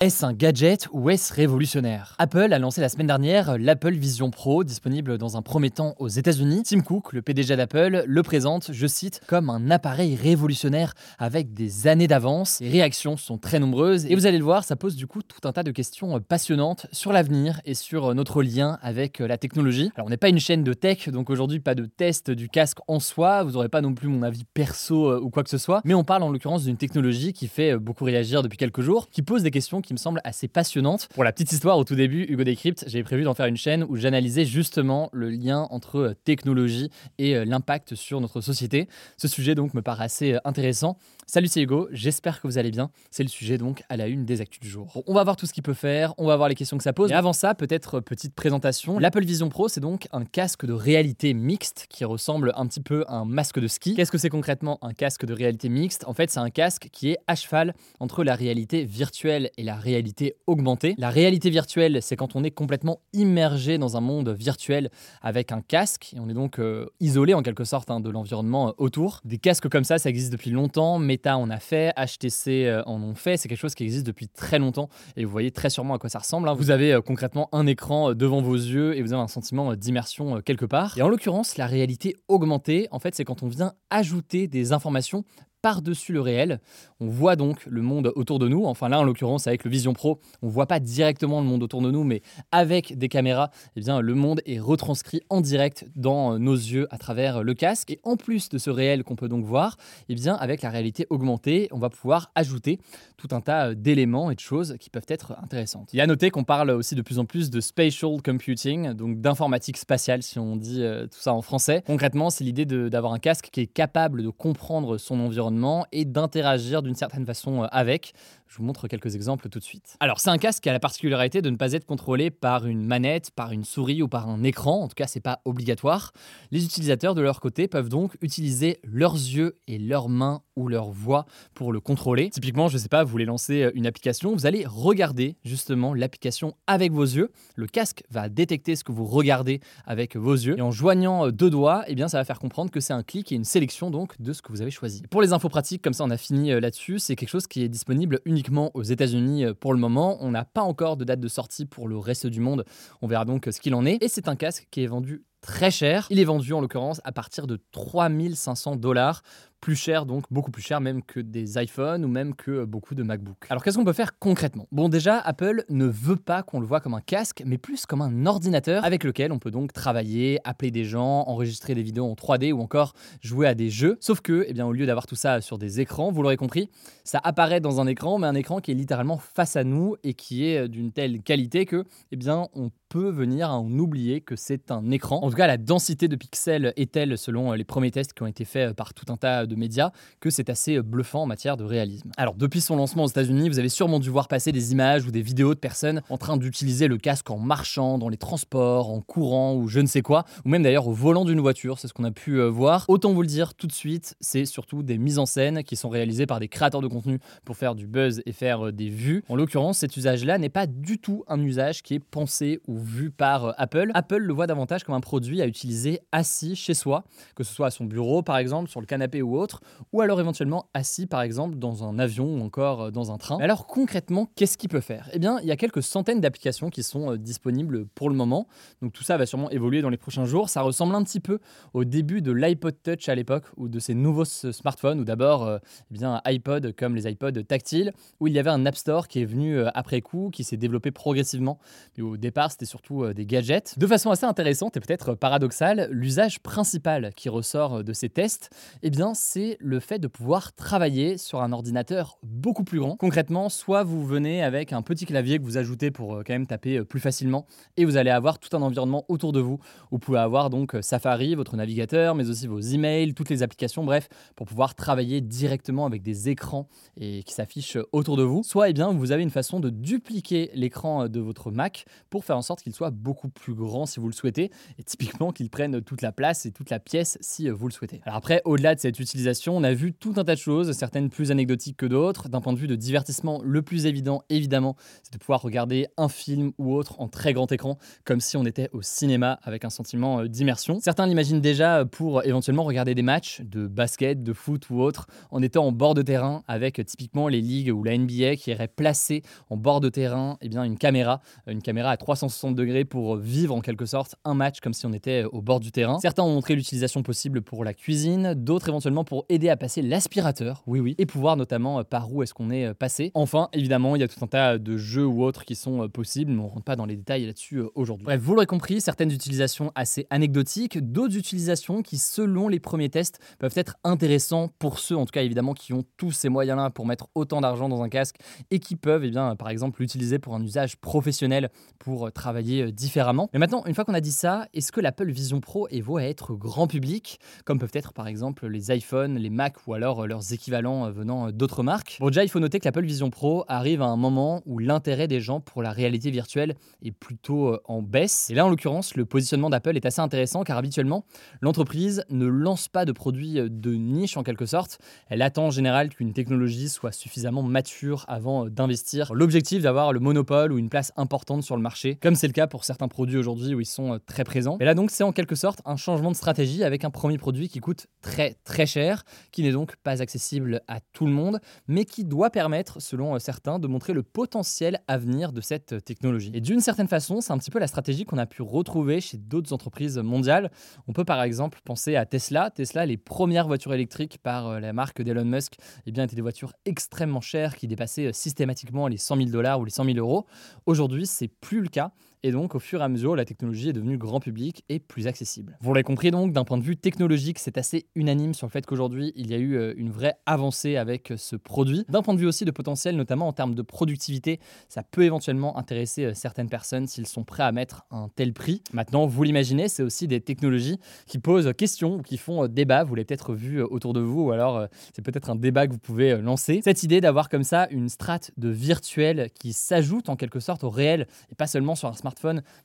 Est-ce un gadget ou est-ce révolutionnaire? Apple a lancé la semaine dernière l'Apple Vision Pro, disponible dans un premier temps aux États-Unis. Tim Cook, le PDG d'Apple, le présente, je cite, comme un appareil révolutionnaire avec des années d'avance. Les réactions sont très nombreuses et vous allez le voir, ça pose du coup tout un tas de questions passionnantes sur l'avenir et sur notre lien avec la technologie. Alors on n'est pas une chaîne de tech, donc aujourd'hui pas de test du casque en soi, vous n'aurez pas non plus mon avis perso euh, ou quoi que ce soit, mais on parle en l'occurrence d'une technologie qui fait euh, beaucoup réagir depuis quelques jours, qui pose des questions qui me semble assez passionnante. Pour la petite histoire, au tout début, Hugo Décrypte, j'avais prévu d'en faire une chaîne où j'analysais justement le lien entre euh, technologie et euh, l'impact sur notre société. Ce sujet donc me paraît assez euh, intéressant. Salut, c'est Hugo, j'espère que vous allez bien. C'est le sujet donc à la une des actus du jour. Bon, on va voir tout ce qu'il peut faire, on va voir les questions que ça pose. Mais avant ça, peut-être petite présentation. L'Apple Vision Pro, c'est donc un casque de réalité mixte qui ressemble un petit peu à un masque de ski. Qu'est-ce que c'est concrètement un casque de réalité mixte? En fait, c'est un casque qui est à cheval entre la réalité virtuelle et la réalité augmentée. La réalité virtuelle, c'est quand on est complètement immergé dans un monde virtuel avec un casque et on est donc euh, isolé en quelque sorte hein, de l'environnement euh, autour. Des casques comme ça, ça existe depuis longtemps. Meta en a fait, HTC euh, en ont fait. C'est quelque chose qui existe depuis très longtemps et vous voyez très sûrement à quoi ça ressemble. hein. Vous avez concrètement un écran devant vos yeux et vous avez un sentiment d'immersion quelque part. Et en l'occurrence, la réalité augmentée, en fait, c'est quand on vient ajouter des informations par-dessus le réel. On voit donc le monde autour de nous. Enfin là, en l'occurrence, avec le Vision Pro, on voit pas directement le monde autour de nous, mais avec des caméras, eh bien, le monde est retranscrit en direct dans nos yeux à travers le casque. Et en plus de ce réel qu'on peut donc voir, eh bien, avec la réalité augmentée, on va pouvoir ajouter tout un tas d'éléments et de choses qui peuvent être intéressantes. Il y a à noter qu'on parle aussi de plus en plus de spatial computing, donc d'informatique spatiale si on dit euh, tout ça en français. Concrètement, c'est l'idée d'avoir un casque qui est capable de comprendre son environnement et d'interagir d'une certaine façon euh, avec. Je vous montre quelques exemples tout de suite. Alors, c'est un casque qui a la particularité de ne pas être contrôlé par une manette, par une souris ou par un écran. En tout cas, c'est pas obligatoire. Les utilisateurs de leur côté peuvent donc utiliser leurs yeux et leurs mains ou leur voix pour le contrôler. Typiquement, je sais pas, vous voulez lancer euh, une application, vous allez regarder justement l'application avec vos yeux. Le casque va détecter ce que vous regardez avec vos yeux et en joignant euh, deux doigts, eh bien ça va faire comprendre que c'est un clic et une sélection donc de ce que vous avez choisi. Pour les infos pratiques, comme ça on a fini euh, là-dessus, c'est quelque chose qui est disponible uniquement aux États-Unis euh, pour le moment. On n'a pas encore de date de sortie pour le reste du monde. On verra donc euh, ce qu'il en est. Et c'est un casque qui est vendu très cher. Il est vendu en l'occurrence à partir de 3500 dollars. Plus cher, donc beaucoup plus cher même que des iPhones ou même que euh, beaucoup de MacBook. Alors qu'est-ce qu'on peut faire concrètement? Bon déjà, Apple ne veut pas qu'on le voit comme un casque, mais plus comme un ordinateur avec lequel on peut donc travailler, appeler des gens, enregistrer des vidéos en 3D ou encore jouer à des jeux. Sauf que, eh bien, au lieu d'avoir tout ça sur des écrans, vous l'aurez compris, ça apparaît dans un écran, mais un écran qui est littéralement face à nous et qui est euh, d'une telle qualité que, eh bien, on peut venir à en oublier que c'est un écran. En tout cas, la densité de pixels est telle, selon euh, les premiers tests qui ont été faits par tout un tas de médias, que c'est assez euh, bluffant en matière de réalisme. Alors, depuis son lancement aux États-Unis, vous avez sûrement dû voir passer des images ou des vidéos de personnes en train d'utiliser le casque en marchant, dans les transports, en courant ou je ne sais quoi, ou même d'ailleurs au volant d'une voiture, c'est ce qu'on a pu euh, voir. Autant vous le dire tout de suite, c'est surtout des mises en scène qui sont réalisées par des créateurs de contenu pour faire du buzz et faire euh, des vues. En l'occurrence, cet usage-là n'est pas du tout un usage qui est pensé ou vu par Apple. Apple le voit davantage comme un produit à utiliser assis chez soi, que ce soit à son bureau par exemple, sur le canapé ou autre, ou alors éventuellement assis par exemple dans un avion ou encore euh, dans un train. Alors concrètement, qu'est-ce qu'il peut faire? Eh bien, il y a quelques centaines d'applications qui sont euh, disponibles pour le moment. Donc tout ça va sûrement évoluer dans les prochains jours. Ça ressemble un petit peu au début de l'iPod Touch à l'époque ou de ces nouveaux smartphones où d'abord euh, eh bien iPod comme les iPods tactiles où il y avait un App Store qui est venu après coup, qui s'est développé progressivement. Mais au départ, c'était surtout des gadgets. De façon assez intéressante et peut-être paradoxale, l'usage principal qui ressort de ces tests, eh bien, c'est le fait de pouvoir travailler sur un ordinateur beaucoup plus grand. Concrètement, soit vous venez avec un petit clavier que vous ajoutez pour euh, quand même taper euh, plus facilement et vous allez avoir tout un environnement autour de vous. Vous pouvez avoir donc euh, Safari, votre navigateur, mais aussi vos emails, toutes les applications, bref, pour pouvoir travailler directement avec des écrans et qui s'affichent autour de vous. Soit, eh bien, vous avez une façon de dupliquer l'écran de votre Mac pour faire en sorte qu'il soit beaucoup plus grand si vous le souhaitez et typiquement qu'il prenne toute la place et toute la pièce si vous le souhaitez. Alors après, au-delà de cette on a vu tout un tas de choses, certaines plus anecdotiques que d'autres. D'un point de vue de divertissement, le plus évident, évidemment, c'est de pouvoir regarder un film ou autre en très grand écran, comme si on était au cinéma avec un sentiment euh, d'immersion. Certains l'imaginent déjà pour éventuellement regarder des matchs de basket, de foot ou autre, en étant en bord de terrain avec typiquement les ligues ou la NBA qui irait placer en bord de terrain eh bien, une caméra, une caméra à 360 degrés pour vivre en quelque sorte un match comme si on était au bord du terrain. Certains ont montré l'utilisation possible pour la cuisine, d'autres éventuellement pour aider à passer l'aspirateur, oui oui, et pouvoir notamment euh, par où est-ce qu'on est euh, passé. Enfin, évidemment, il y a tout un tas de jeux ou autres qui sont euh, possibles, mais on rentre pas dans les détails là-dessus aujourd'hui. Bref, vous l'aurez compris, certaines utilisations assez anecdotiques, d'autres utilisations qui, selon les premiers tests, peuvent être intéressants pour ceux, en tout cas évidemment, qui ont tous ces moyens-là pour mettre autant d'argent dans un casque et qui peuvent, eh bien, par exemple, l'utiliser pour un usage professionnel, pour travailler différemment. Mais maintenant, une fois qu'on a dit ça, est-ce que l'Apple Vision Pro est voué à être grand public, comme peuvent être par exemple les iPhones, les Mac ou alors leurs équivalents venant d'autres marques Bon, déjà, il faut noter que l'Apple Vision Pro arrive à un moment où l'intérêt des gens pour la réalité virtuelle est plutôt euh, en baisse. Et là, en l'occurrence, le positionnement d'Apple est assez intéressant car habituellement, l'entreprise ne lance pas de produits euh, de niche en quelque sorte. Elle attend en général qu'une technologie soit suffisamment mature avant euh, d'investir. L'objectif d'avoir le monopole ou une place importante sur le marché, comme c'est le cas pour certains produits aujourd'hui où ils sont très présents. Et là donc, c'est en quelque sorte un changement de stratégie avec un premier produit qui coûte très très cher, qui n'est donc pas accessible à tout le monde, mais qui doit permettre, selon euh, certains, de montrer le potentiel à venir de cette euh, technologie. Et d'une certaine façon, c'est un petit peu la stratégie qu'on a pu retrouver chez d'autres entreprises mondiales. On peut par exemple penser à Tesla. Tesla, les premières voitures électriques par euh, la marque d'Elon Musk, eh bien, étaient des voitures extrêmement chères qui dépassaient systématiquement les 100 000 dollars ou les 100 000 euros. Aujourd'hui, c'est plus le cas. Et donc, au fur et à mesure, la technologie est devenue grand public et plus accessible. Vous l'avez compris donc, d'un point de vue technologique, c'est assez unanime sur le fait qu'aujourd'hui, il y a eu euh, une vraie avancée avec euh, ce produit. D'un point de vue aussi de potentiel, notamment en termes de productivité, ça peut éventuellement intéresser euh, certaines personnes s'ils sont prêts à mettre un tel prix. Maintenant, vous l'imaginez, c'est aussi des technologies qui posent question ou qui font débat. Vous l'avez peut-être vu autour de vous, ou alors c'est peut-être un débat que vous pouvez lancer. Cette idée d'avoir comme ça une strate de virtuel qui s'ajoute en quelque sorte au réel et pas seulement sur un smartphone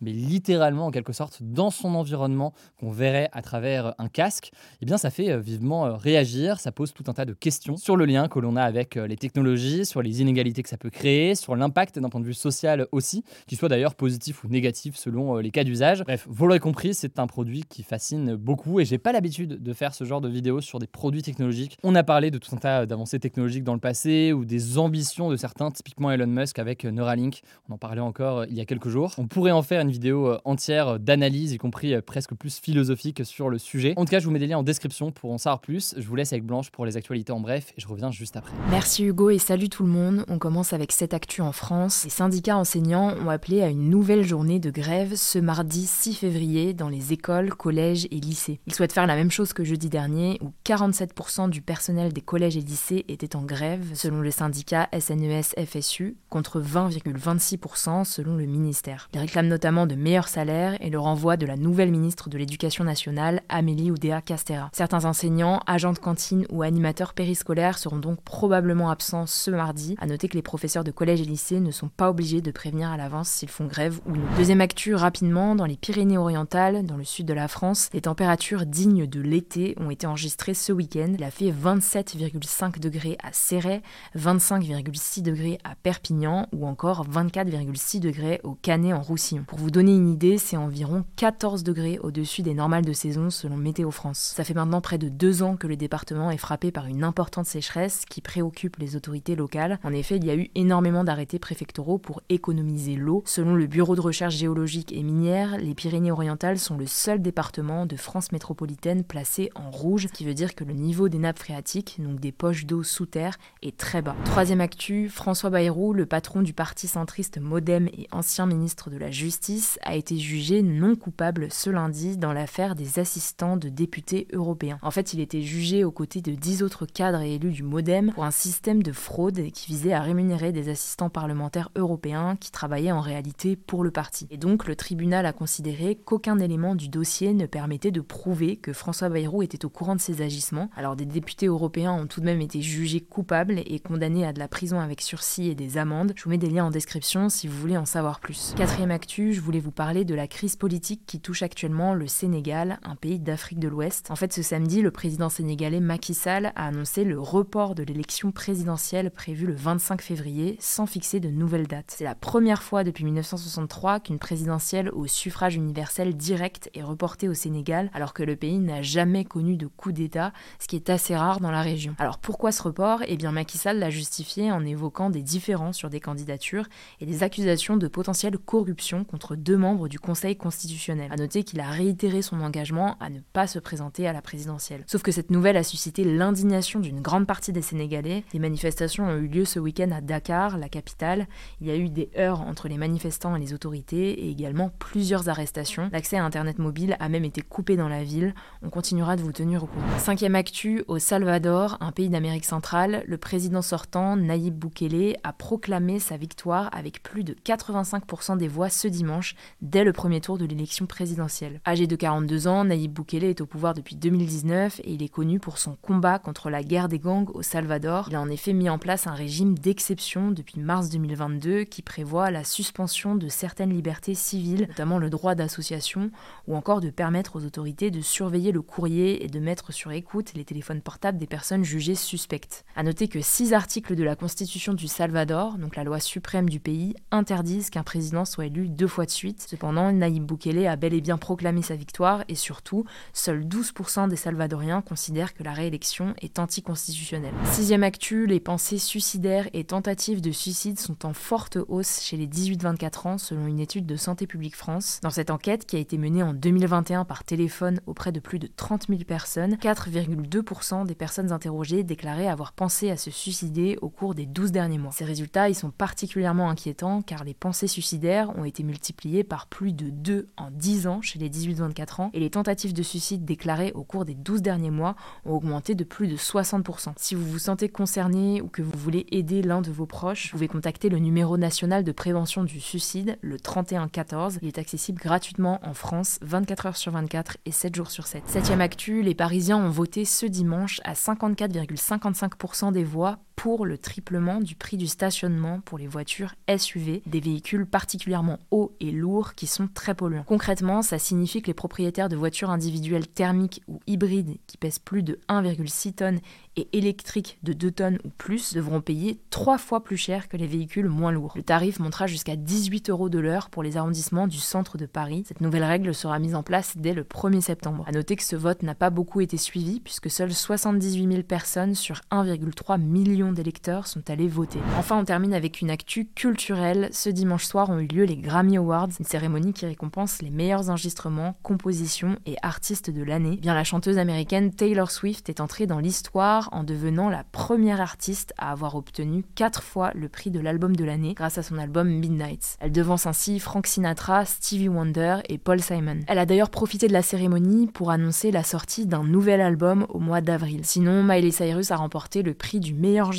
mais littéralement en quelque sorte dans son environnement qu'on verrait à travers un casque, eh bien ça fait euh, vivement euh, réagir, ça pose tout un tas de questions sur le lien que l'on a avec euh, les technologies, sur les inégalités que ça peut créer, sur l'impact d'un point de vue social aussi, qui soit d'ailleurs positif ou négatif selon les cas d'usage. Bref, vous l'aurez compris, c'est un produit qui fascine beaucoup et j'ai pas l'habitude de faire ce genre de vidéos sur des produits technologiques. On a parlé de tout un tas d'avancées technologiques dans le passé ou des ambitions de certains, typiquement Elon Musk avec Neuralink. On en parlait encore il y a quelques jours. On pourrait en faire une vidéo euh, entière euh, d'analyse, y compris euh, presque plus philosophique sur le sujet. En tout cas, je vous mets des liens en description pour en savoir plus. Je vous laisse avec Blanche pour les actualités en bref et je reviens juste après. Merci Hugo et salut tout le monde. On commence avec cette actu en France. Les syndicats enseignants ont appelé à une nouvelle journée de grève ce mardi 6 février dans les écoles, collèges et lycées. Ils souhaitent faire la même chose que jeudi dernier où 47% du personnel des collèges et lycées était en grève selon le syndicat SNES-FSU contre 20,26% selon le ministère réclame notamment de meilleurs salaires et le renvoi de la nouvelle ministre de l'Éducation nationale, Amélie Oudéa Castera. Certains enseignants, agents de cantine ou animateurs périscolaires seront donc probablement absents ce mardi. À noter que les professeurs de collège et lycée ne sont pas obligés de prévenir à l'avance s'ils font grève ou non. Deuxième actu rapidement, dans les Pyrénées-Orientales, dans le sud de la France, les températures dignes de l'été ont été enregistrées ce week-end. Il a fait 27,5 degrés à Céret, 25,6 degrés à Perpignan ou encore 24,6 degrés au Canet en Pour vous donner une idée, c'est environ 14 degrés au-dessus des normales de saison selon Météo France. Ça fait maintenant près de deux ans que le département est frappé par une importante sécheresse qui préoccupe les autorités locales. En effet, il y a eu énormément d'arrêtés préfectoraux pour économiser l'eau. Selon le Bureau de recherche géologique et minière, les Pyrénées-Orientales sont le seul département de France métropolitaine placé en rouge, ce qui veut dire que le niveau des nappes phréatiques, donc des poches d'eau sous terre, est très bas. Troisième actu, François Bayrou, le patron du parti centriste Modem et ancien ministre de la justice, a été jugé non coupable ce lundi dans l'affaire des assistants de députés européens. En fait, il était jugé aux côtés de dix autres cadres et élus du Modem pour un système de fraude qui visait à rémunérer des assistants parlementaires européens qui travaillaient en réalité pour le parti. Et donc, le tribunal a considéré qu'aucun élément du dossier ne permettait de prouver que François Bayrou était au courant de ces agissements. Alors, des députés européens ont tout de même été jugés coupables et condamnés à de la prison avec sursis et des amendes. Je vous mets des liens en description si vous voulez en savoir plus. Quatrième actu, je voulais vous parler de la crise politique qui touche actuellement le Sénégal, un pays d'Afrique de l'Ouest. En fait, ce samedi, le président sénégalais Macky Sall a annoncé le report de l'élection présidentielle prévue le 25 février sans fixer de nouvelles dates. C'est la première fois depuis 1963 qu'une présidentielle au suffrage universel direct est reportée au Sénégal alors que le pays n'a jamais connu de coup d'État, ce qui est assez rare dans la région. Alors pourquoi ce report? Eh bien Macky Sall l'a justifié en évoquant des différences sur des candidatures et des accusations de potentielle corruption contre deux membres du Conseil constitutionnel. A noter qu'il a réitéré son engagement à ne pas se présenter à la présidentielle. Sauf que cette nouvelle a suscité l'indignation d'une grande partie des Sénégalais. Des manifestations ont eu lieu ce week-end à Dakar, la capitale. Il y a eu des heurts entre les manifestants et les autorités et également plusieurs arrestations. L'accès à Internet mobile a même été coupé dans la ville. On continuera de vous tenir au courant. Cinquième actu, au Salvador, un pays d'Amérique centrale, le président sortant, Nayib Bukele, a proclamé sa victoire avec plus de 85% des voix ce dimanche, dès le premier tour de l'élection présidentielle. Âgé de 42 ans, Nayib Bukele est au pouvoir depuis 2019 et il est connu pour son combat contre la guerre des gangs au Salvador. Il a en effet mis en place un régime d'exception depuis mars 2022 qui prévoit la suspension de certaines libertés civiles, notamment le droit d'association, ou encore de permettre aux autorités de surveiller le courrier et de mettre sur écoute les téléphones portables des personnes jugées suspectes. A noter que six articles de la Constitution du Salvador, donc la loi suprême du pays, interdisent qu'un président soit deux fois de suite. Cependant, Nayib Bukele a bel et bien proclamé sa victoire et surtout, seuls 12% des Salvadoriens considèrent que la réélection est anticonstitutionnelle. Sixième actu, les pensées suicidaires et tentatives de suicide sont en forte hausse chez les 18-24 ans selon une étude de Santé publique France. Dans cette enquête qui a été menée en 2021 par téléphone auprès de plus de 30 000 personnes, 4,2% des personnes interrogées déclaraient avoir pensé à se suicider au cours des 12 derniers mois. Ces résultats, ils sont particulièrement inquiétants car les pensées suicidaires ont été multipliées par plus de 2 en 10 ans chez les 18-24 ans et les tentatives de suicide déclarées au cours des 12 derniers mois ont augmenté de plus de 60%. Si vous vous sentez concerné ou que vous voulez aider l'un de vos proches, vous pouvez contacter le numéro national de prévention du suicide, le 3114. Il est accessible gratuitement en France 24 heures sur 24 et 7 jours sur 7. Septième actu, les Parisiens ont voté ce dimanche à 54,55% des voix pour le triplement du prix du stationnement pour les voitures SUV, des véhicules particulièrement hauts et lourds qui sont très polluants. Concrètement, ça signifie que les propriétaires de voitures individuelles thermiques ou hybrides qui pèsent plus de 1,6 tonnes et électriques de 2 tonnes ou plus devront payer 3 fois plus cher que les véhicules moins lourds. Le tarif montera jusqu'à 18 euros de l'heure pour les arrondissements du centre de Paris. Cette nouvelle règle sera mise en place dès le 1er septembre. A noter que ce vote n'a pas beaucoup été suivi puisque seules 78 000 personnes sur 1,3 million d'électeurs sont allés voter. Enfin, on termine avec une actu culturelle. Ce dimanche soir ont eu lieu les Grammy Awards, une cérémonie qui récompense les meilleurs enregistrements, compositions et artistes de l'année. Bien, la chanteuse américaine Taylor Swift est entrée dans l'histoire en devenant la première artiste à avoir obtenu 4 fois le prix de l'album de l'année grâce à son album Midnight. Elle devance ainsi Frank Sinatra, Stevie Wonder et Paul Simon. Elle a d'ailleurs profité de la cérémonie pour annoncer la sortie d'un nouvel album au mois d'avril. Sinon, Miley Cyrus a remporté le prix du meilleur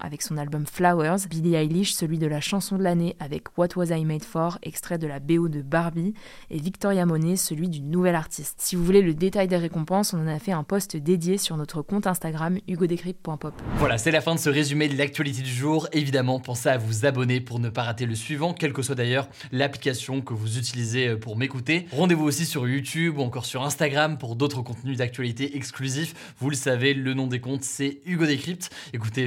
avec son album Flowers, Billie Eilish celui de la chanson de l'année avec What Was I Made For, extrait de la BO de Barbie, et Victoria Monet celui du nouvel artiste. Si vous voulez le détail des récompenses, on en a fait un post dédié sur notre compte Instagram hugodécrypte.pop. Voilà, c'est la fin de ce résumé de l'actualité du jour. Évidemment, pensez à vous abonner pour ne pas rater le suivant, quelle que soit d'ailleurs l'application que vous utilisez pour m'écouter. Rendez-vous aussi sur YouTube ou encore sur Instagram pour d'autres contenus d'actualité exclusifs. Vous le savez, le nom des comptes c'est Hugo Décrypte. Écoutez,